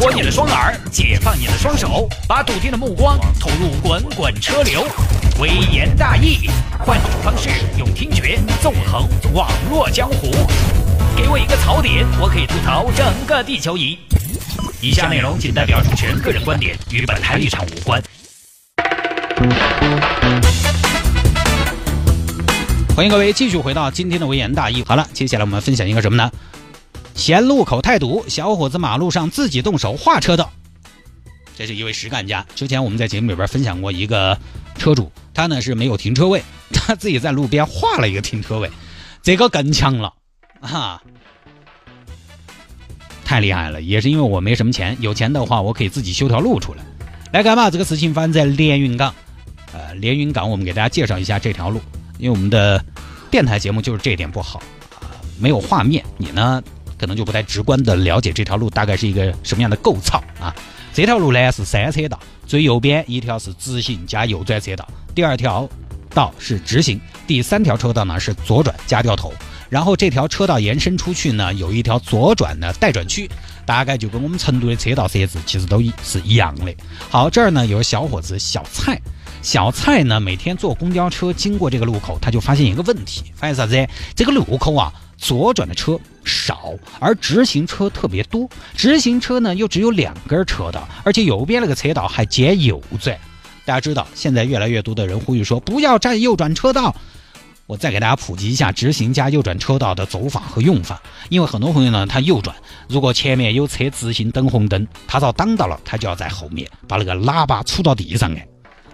活你的双耳，解放你的双手，把笃定的目光投入滚滚车流。微言大义，换种方式用听觉纵横网络江湖。给我一个槽点，我可以吐槽整个地球仪。以下内容仅代表主持人个人观点，与本台立场无关。欢迎各位继续回到今天的微言大义。好了，接下来我们分享一个什么呢？嫌路口太堵，小伙子马路上自己动手画车道。这是一位实干家。之前我们在节目里边分享过一个车主，他呢是没有停车位，他自己在路边画了一个停车位，这个更强了啊！太厉害了，也是因为我没什么钱，有钱的话我可以自己修条路出来。来干嘛？这个事情发生在连云港，呃，连云港，我们给大家介绍一下这条路，因为我们的电台节目就是这点不好，没有画面，你呢可能就不太直观的了解这条路大概是一个什么样的构造啊。这条路呢是三车道，最右边一条是直行加右转车道，第二条道是直行，第三条车道呢是左转加掉头。然后这条车道延伸出去呢，有一条左转的待转区，大概就跟我们成都的车道设置其实都是一样的。好，这儿呢有小伙子小蔡，小蔡呢每天坐公交车经过这个路口，他就发现一个问题，发现啥子？这个路口啊，左转的车少，而直行车特别多。直行车呢又只有两根车道，而且右边那个车道还兼右转。大家知道，现在越来越多的人呼吁说不要占右转车道。我再给大家普及一下直行加右转车道的走法和用法，因为很多朋友呢，他右转，如果前面有车直行等红灯，他要挡到了，他就要在后面把那个喇叭杵到地上哎，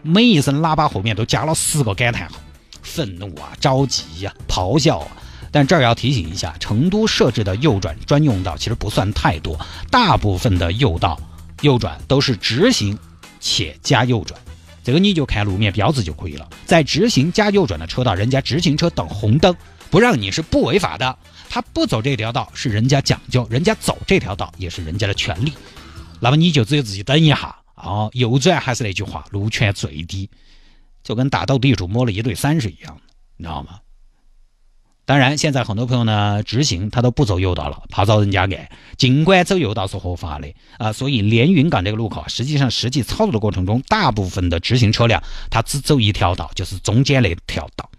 每一声喇叭后面都加了十个感叹号，愤怒啊，着急呀，咆哮啊。但这儿要提醒一下，成都设置的右转专用道其实不算太多，大部分的右道右转都是直行且加右转。这个你就看路面标志就可以了，在直行加右转的车道，人家直行车等红灯不让你是不违法的，他不走这条道是人家讲究，人家走这条道也是人家的权利，那么你就只有自己等一下啊，右转还是那句话，路权最低，就跟打斗地主摸了一对三是一样的，你知道吗？当然，现在很多朋友呢，直行他都不走右道了，怕遭人家爱。尽管走右道是合法的啊，所以连云港这个路口，实际上实际操作的过程中，大部分的直行车辆它只走一条道，就是中间那条道。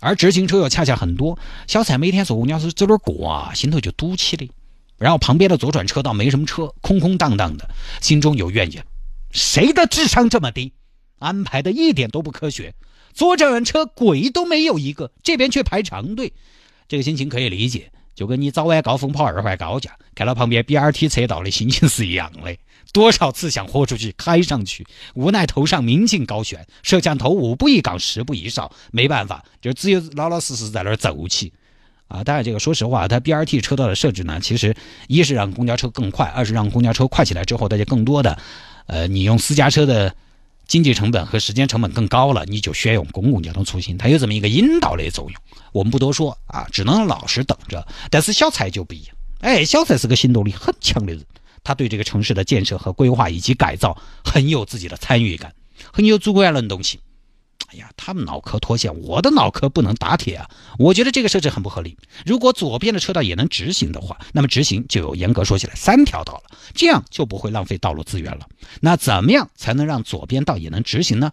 而直行车又恰恰很多，小蔡每天坐公交车走哪儿过啊，心头就堵起的。然后旁边的左转车道没什么车，空空荡荡的，心中有怨言：谁的智商这么低？安排的一点都不科学。坐这辆车鬼都没有一个，这边却排长队，这个心情可以理解，就跟你早晚高峰跑二环高架，看到旁边 BRT 车道的心情是一样的。多少次想豁出去开上去，无奈头上明镜高悬，摄像头五步一岗，十步一哨，没办法，就只有老老实实在那儿走起。啊，当然这个说实话，它 BRT 车道的设置呢，其实一是让公交车更快，二是让公交车快起来之后，大家更多的，呃，你用私家车的。经济成本和时间成本更高了，你就选用公共交通出行，它有这么一个引导的作用。我们不多说啊，只能老实等着。但是小蔡就不一样，哎，小蔡是个行动力很强的人，他对这个城市的建设和规划以及改造很有自己的参与感，很有主观能动性。哎呀，他们脑壳脱线，我的脑壳不能打铁啊！我觉得这个设置很不合理。如果左边的车道也能直行的话，那么直行就有严格说起来三条道了，这样就不会浪费道路资源了。那怎么样才能让左边道也能直行呢？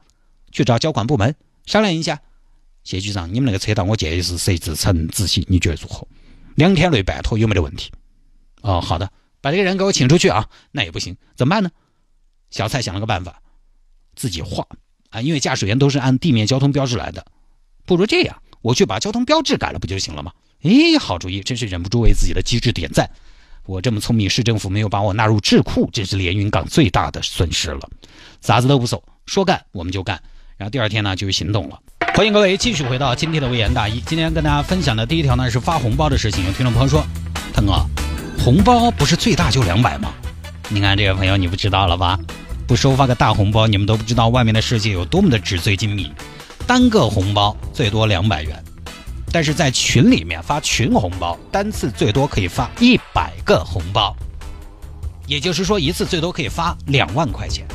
去找交管部门商量一下。谢局长，你们那个车道我建议是设置成直行，你觉得如何？两天内办妥有没得问题？哦，好的，把这个人给我请出去啊！那也不行，怎么办呢？小蔡想了个办法，自己画。啊，因为驾驶员都是按地面交通标志来的，不如这样，我去把交通标志改了，不就行了吗？诶，好主意，真是忍不住为自己的机智点赞。我这么聪明，市政府没有把我纳入智库，这是连云港最大的损失了。啥子都不走，说干我们就干。然后第二天呢，就行动了。欢迎各位继续回到今天的微言大义。今天跟大家分享的第一条呢是发红包的事情。有听众朋友说，腾哥，红包不是最大就两百吗？你看这位朋友，你不知道了吧？不收发个大红包，你们都不知道外面的世界有多么的纸醉金迷。单个红包最多两百元，但是在群里面发群红包，单次最多可以发一百个红包，也就是说一次最多可以发两万块钱。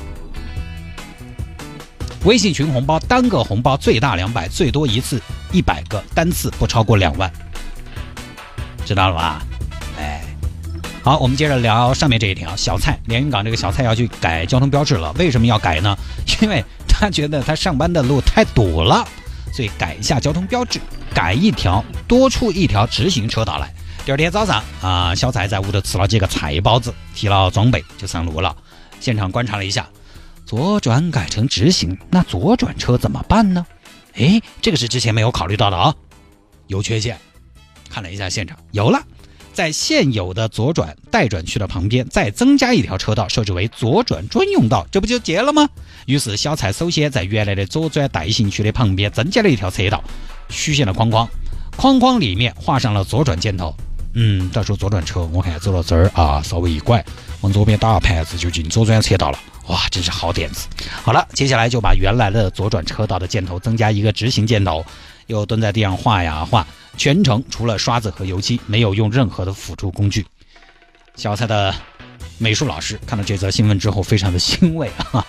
微信群红包单个红包最大两百，最多一次一百个，单次不超过两万，知道了吧？好，我们接着聊上面这一条，小蔡连云港这个小蔡要去改交通标志了，为什么要改呢？因为他觉得他上班的路太堵了，所以改一下交通标志，改一条多出一条直行车道来。第二天早上啊，小蔡在屋头吃了几个菜包子，提了装备就上路了。现场观察了一下，左转改成直行，那左转车怎么办呢？哎，这个是之前没有考虑到的啊，有缺陷。看了一下现场，有了。在现有的左转待转区的旁边再增加一条车道，设置为左转专用道，这不就结了吗？于是小蔡首先在原来的左转待行区的旁边增加了一条车道，虚线的框框，框框里面画上了左转箭头。嗯，到时候左转车我看走到这儿啊，稍微一拐，往左边打个盘子就进左转车道了。哇，真是好点子！好了，接下来就把原来的左转车道的箭头增加一个直行箭头，又蹲在地上画呀画。全程除了刷子和油漆，没有用任何的辅助工具。小蔡的美术老师看到这则新闻之后，非常的欣慰啊！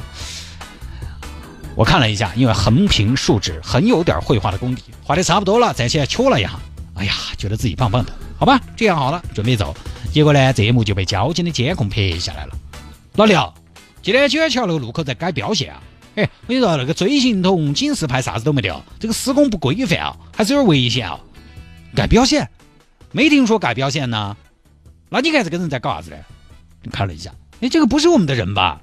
我看了一下，因为横平竖直，很有点绘画的功底，画的差不多了，再起来瞧了一下，哎呀，觉得自己棒棒的。好吧，这样好了，准备走。结果呢，这一幕就被交警的监控拍下来了。老刘，今天九眼桥那个路口在改标线啊！哎，我跟你说，那个锥形筒、警示牌啥子都没得，这个施工不规范啊，还是有点危险啊。改标线，没听说改标线呢。那你看这个人在搞啥子呢？看了一下，哎，这个不是我们的人吧？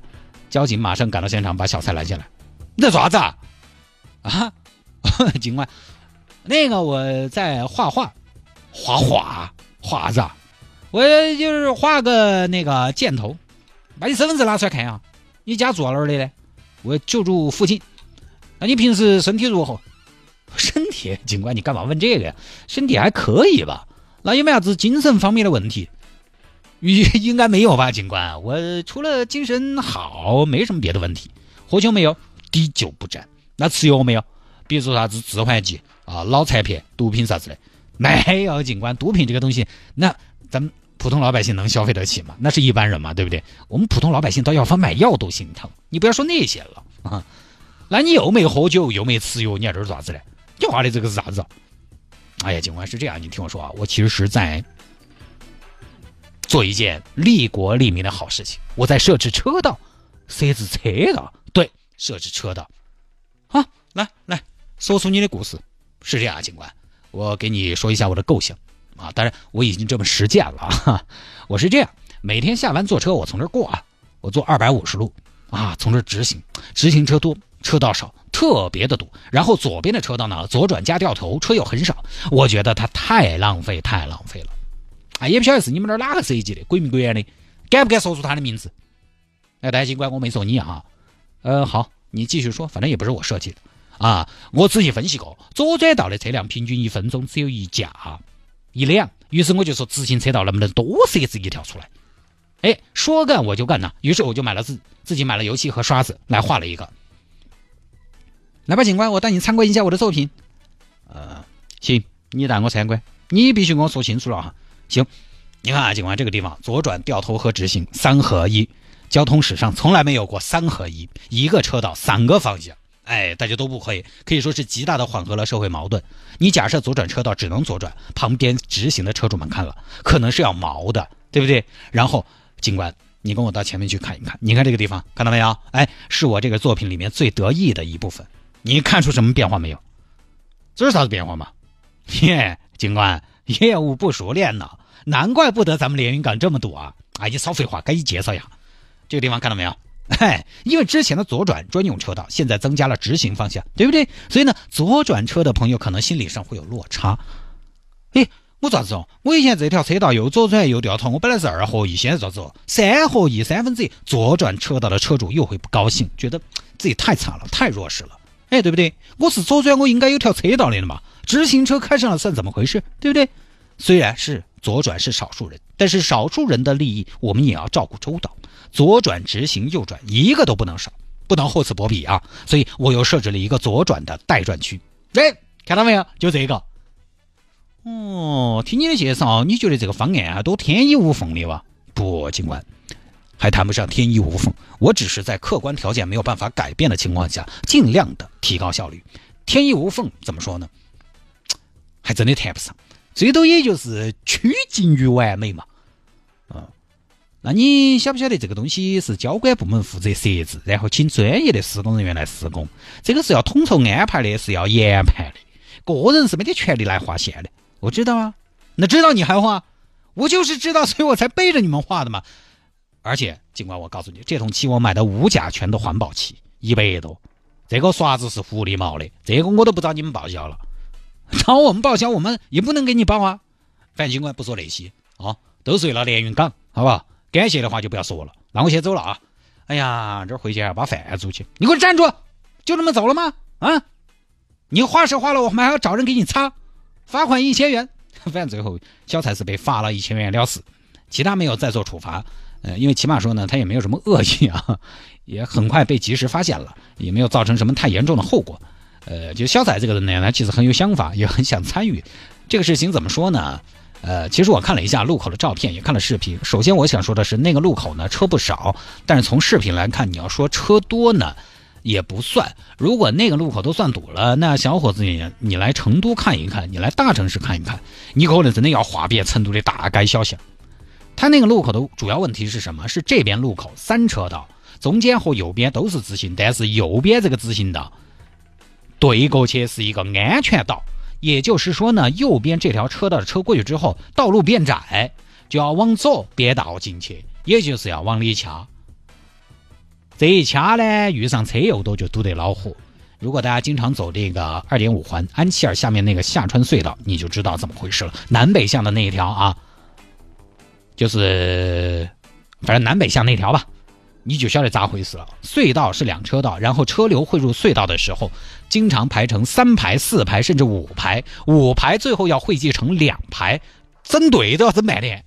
交警马上赶到现场，把小蔡拦下来。你在做啥子啊？啊，警官，那个我在画画，画画，画啥子？我就是画个那个箭头。把你身份证拿出来看啊！你家住哪儿的呢？我救助父亲。那你平时身体如何？身体，警官，你干嘛问这个呀？身体还可以吧？那有没有啥子精神方面的问题？应 应该没有吧，警官。我除了精神好，没什么别的问题。喝酒没有？滴酒不沾。那吃药没有？比如说啥子致幻剂啊、脑残片、毒品啥子的？没有，警官。毒品这个东西，那咱们普通老百姓能消费得起吗？那是一般人嘛，对不对？我们普通老百姓到药房买药都心疼。你不要说那些了啊。那你又没喝酒，又没吃药，你在这儿做啥子呢？你画的这个是啥子？哎呀，警官是这样，你听我说啊，我其实是在做一件利国利民的好事情。我在设置车道，设置车道，对，设置车道。啊，来来说出你的故事。是这样，警官，我给你说一下我的构想啊。当然，我已经这么实践了啊。我是这样，每天下班坐车，我从这儿过啊，我坐二百五十路啊，从这儿直行，直行车多，车道少。特别的堵，然后左边的车道呢，左转加掉头，车又很少，我觉得它太浪费，太浪费了。啊，也不晓得是你们那儿哪个设计的，鬼迷鬼眼的，敢不敢说出他的名字？哎，大警官，我没说你啊。呃，好，你继续说，反正也不是我设计的啊。我仔细分析过，左转道的车辆平均一分钟只有一架一辆，于是我就说直行车道能不能多设置一条出来？哎，说干我就干呐，于是我就买了自自己买了油漆和刷子来画了一个。来吧，警官，我带你参观一下我的作品。呃，行，你带我参观，你必须跟我说清楚了哈。行，你看啊，警官，这个地方左转、掉头和直行三合一，交通史上从来没有过三合一，一个车道三个方向。哎，大家都不可以，可以说是极大的缓和了社会矛盾。你假设左转车道只能左转，旁边直行的车主们看了可能是要毛的，对不对？然后，警官，你跟我到前面去看一看，你看这个地方，看到没有？哎，是我这个作品里面最得意的一部分。你看出什么变化没有？这是啥子变化吗？耶，警官，业务不熟练呢，难怪不得咱们连云港这么堵啊！哎，你少废话，赶紧介绍一下这个地方，看到没有？哎，因为之前的左转专用车道，现在增加了直行方向，对不对？所以呢，左转车的朋友可能心理上会有落差。哎，我咋子哦？我以前这条车道又左转又掉头，我本来是二合一，现在咋子哦？三合一三分之一，左转车道的车主又会不高兴，觉得自己太惨了，太弱势了。哎，对不对？我是左转，我应该有条车道的嘛。直行车开上了算怎么回事？对不对？虽然是左转是少数人，但是少数人的利益我们也要照顾周到。左转、直行、右转一个都不能少，不能厚此薄彼啊！所以我又设置了一个左转的待转区。哎，看到没有？就这个。哦，听你的介绍，你觉得这个方案还多天衣无缝的哇？不，警官。还谈不上天衣无缝，我只是在客观条件没有办法改变的情况下，尽量的提高效率。天衣无缝怎么说呢？还真的谈不上，最多也就是趋近于完美嘛。那你晓不晓得这个东西是交管部门负责设置，然后请专业的施工人员来施工？这个是要统筹安排的，是要研判的，个人是没得权利来划线的。我知道啊，那知道你还画？我就是知道，所以我才背着你们画的嘛。而且，尽管我告诉你，这桶漆我买的无甲醛的环保漆，一百多。这个刷子是狐狸毛的，这个我都不找你们报销了。找我们报销，我们也不能给你报啊。反正尽管不说那些啊，都是为了连云港，好不好？感谢的话就不要说了。那我先走了啊。哎呀，这回去要把饭煮去。你给我站住！就这么走了吗？啊？你画是画了，我们还要找人给你擦，罚款一千元。反正最后小蔡是被罚了一千元了事，其他没有再做处罚。呃，因为起码说呢，他也没有什么恶意啊，也很快被及时发现了，也没有造成什么太严重的后果。呃，就肖仔这个人呢，其实很有想法，也很想参与这个事情。怎么说呢？呃，其实我看了一下路口的照片，也看了视频。首先，我想说的是，那个路口呢车不少，但是从视频来看，你要说车多呢，也不算。如果那个路口都算堵了，那小伙子你你来成都看一看，你来大城市看一看，你可能真的要划遍成都的大街小巷。它那个路口的主要问题是什么？是这边路口三车道，中间和右边都是直行，但是右边这个直行道对过去是一个安全道，也就是说呢，右边这条车道的车过去之后，道路变窄，就要往左变道进去，也就是要往里掐。这一掐呢，遇上车又多，就堵得恼火。如果大家经常走这个二点五环安琪儿下面那个下穿隧道，你就知道怎么回事了。南北向的那一条啊。就是，反正南北向那条吧，你就晓得咋回事了。隧道是两车道，然后车流汇入隧道的时候，经常排成三排、四排，甚至五排，五排最后要汇集成两排，整队都要整半天。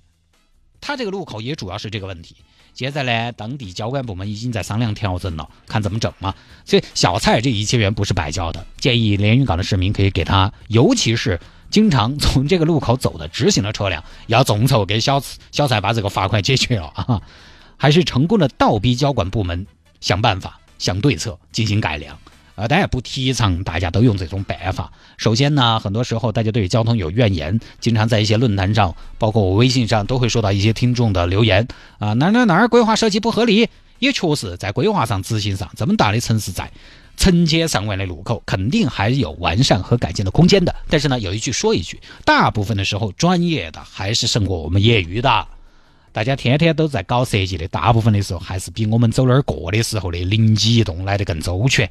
他这个路口也主要是这个问题。现在呢，当地交管部门已经在商量调整了，看怎么整嘛。所以小蔡这一千元不是白交的，建议连云港的市民可以给他，尤其是。经常从这个路口走的直行的车辆，要众筹给小小蔡把这个罚款解决了啊！还是成功的倒逼交管部门想办法、想对策进行改良。呃，但也不提倡大家都用这种办法。首先呢，很多时候大家对交通有怨言，经常在一些论坛上，包括我微信上，都会收到一些听众的留言啊，哪哪哪儿规划设计不合理，也确实在规划上、执行上，这么大的城市在。成千上万的路口，肯定还有完善和改进的空间的。但是呢，有一句说一句，大部分的时候，专业的还是胜过我们业余的。大家天天都在搞设计的，大部分的时候还是比我们走那儿过的时候的灵机一动来的更周全。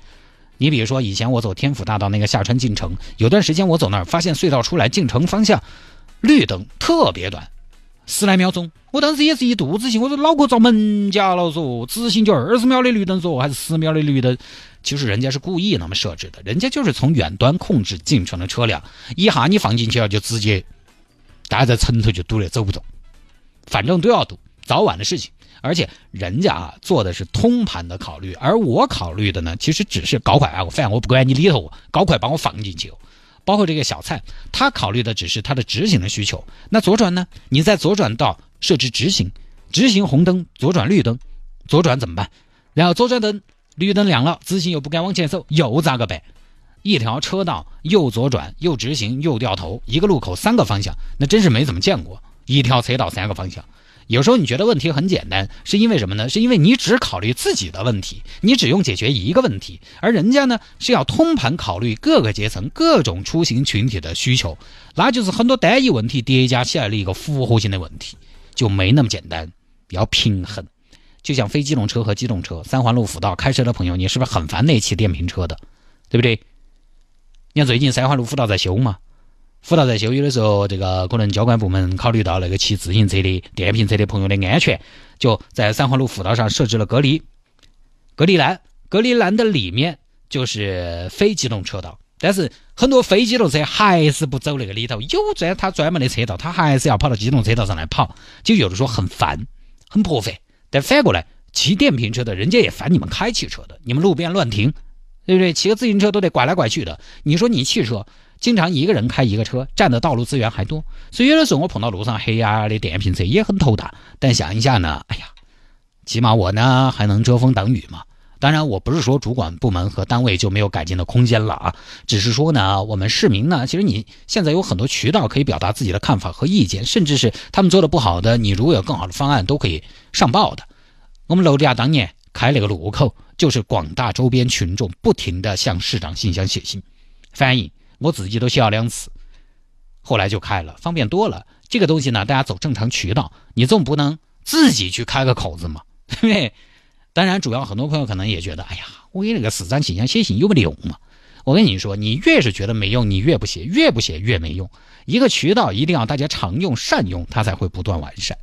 你比如说，以前我走天府大道那个下川进城，有段时间我走那儿，发现隧道出来进城方向绿灯特别短，十来秒钟。我当时也是一肚子气，我说脑壳遭门夹了，嗦直行就二十秒的绿灯，嗦还是十秒的绿灯。其实人家是故意那么设置的，人家就是从远端控制进城的车辆，一下你放进去了，就直接大家在城头就堵得走不动，反正都要堵，早晚的事情。而且人家啊做的是通盘的考虑，而我考虑的呢，其实只是搞快啊，我反正我不管你里头，搞快把我放进去。包括这个小蔡，他考虑的只是他的执行的需求。那左转呢？你在左转道设置直行，直行红灯，左转绿灯，左转怎么办？然后左转灯。绿灯亮了，直行又不敢往前走，又咋个办？一条车道右左转右直行右掉头，一个路口三个方向，那真是没怎么见过。一条车道三个方向，有时候你觉得问题很简单，是因为什么呢？是因为你只考虑自己的问题，你只用解决一个问题，而人家呢是要通盘考虑各个阶层、各种出行群体的需求，那就是很多单一问题叠加起来的一个复合性的问题，就没那么简单，要平衡。就像非机动车和机动车，三环路辅道开车的朋友，你是不是很烦那骑电瓶车的，对不对？你看最近三环路辅道在修嘛，辅道在修，有的时候这个可能交管部门考虑到那个骑自行车的电瓶车的朋友的安全，就在三环路辅道上设置了隔离隔离栏，隔离栏的里面就是非机动车道，但是很多非机动车还是不走那个里头，有专他专门的车道，他还是要跑到机动车道上来跑，就有的时候很烦，很破费。但反过来，骑电瓶车的人家也烦你们开汽车的，你们路边乱停，对不对？骑个自行车都得拐来拐去的。你说你汽车经常一个人开一个车，占的道路资源还多，所以有的时候我碰到路上黑压压的电瓶车也很头大。但想一下呢，哎呀，起码我呢还能遮风挡雨嘛。当然，我不是说主管部门和单位就没有改进的空间了啊，只是说呢，我们市民呢，其实你现在有很多渠道可以表达自己的看法和意见，甚至是他们做的不好的，你如果有更好的方案，都可以上报的。我们楼底下当年开了个路口，就是广大周边群众不停的向市长信箱写信反映，我自己都写了两次，后来就开了，方便多了。这个东西呢，大家走正常渠道，你总不能自己去开个口子嘛，对不对？当然，主要很多朋友可能也觉得，哎呀，我给那个市长信箱写信有没得用嘛？我跟你说，你越是觉得没用，你越不写，越不写越没用。一个渠道一定要大家常用善用，它才会不断完善。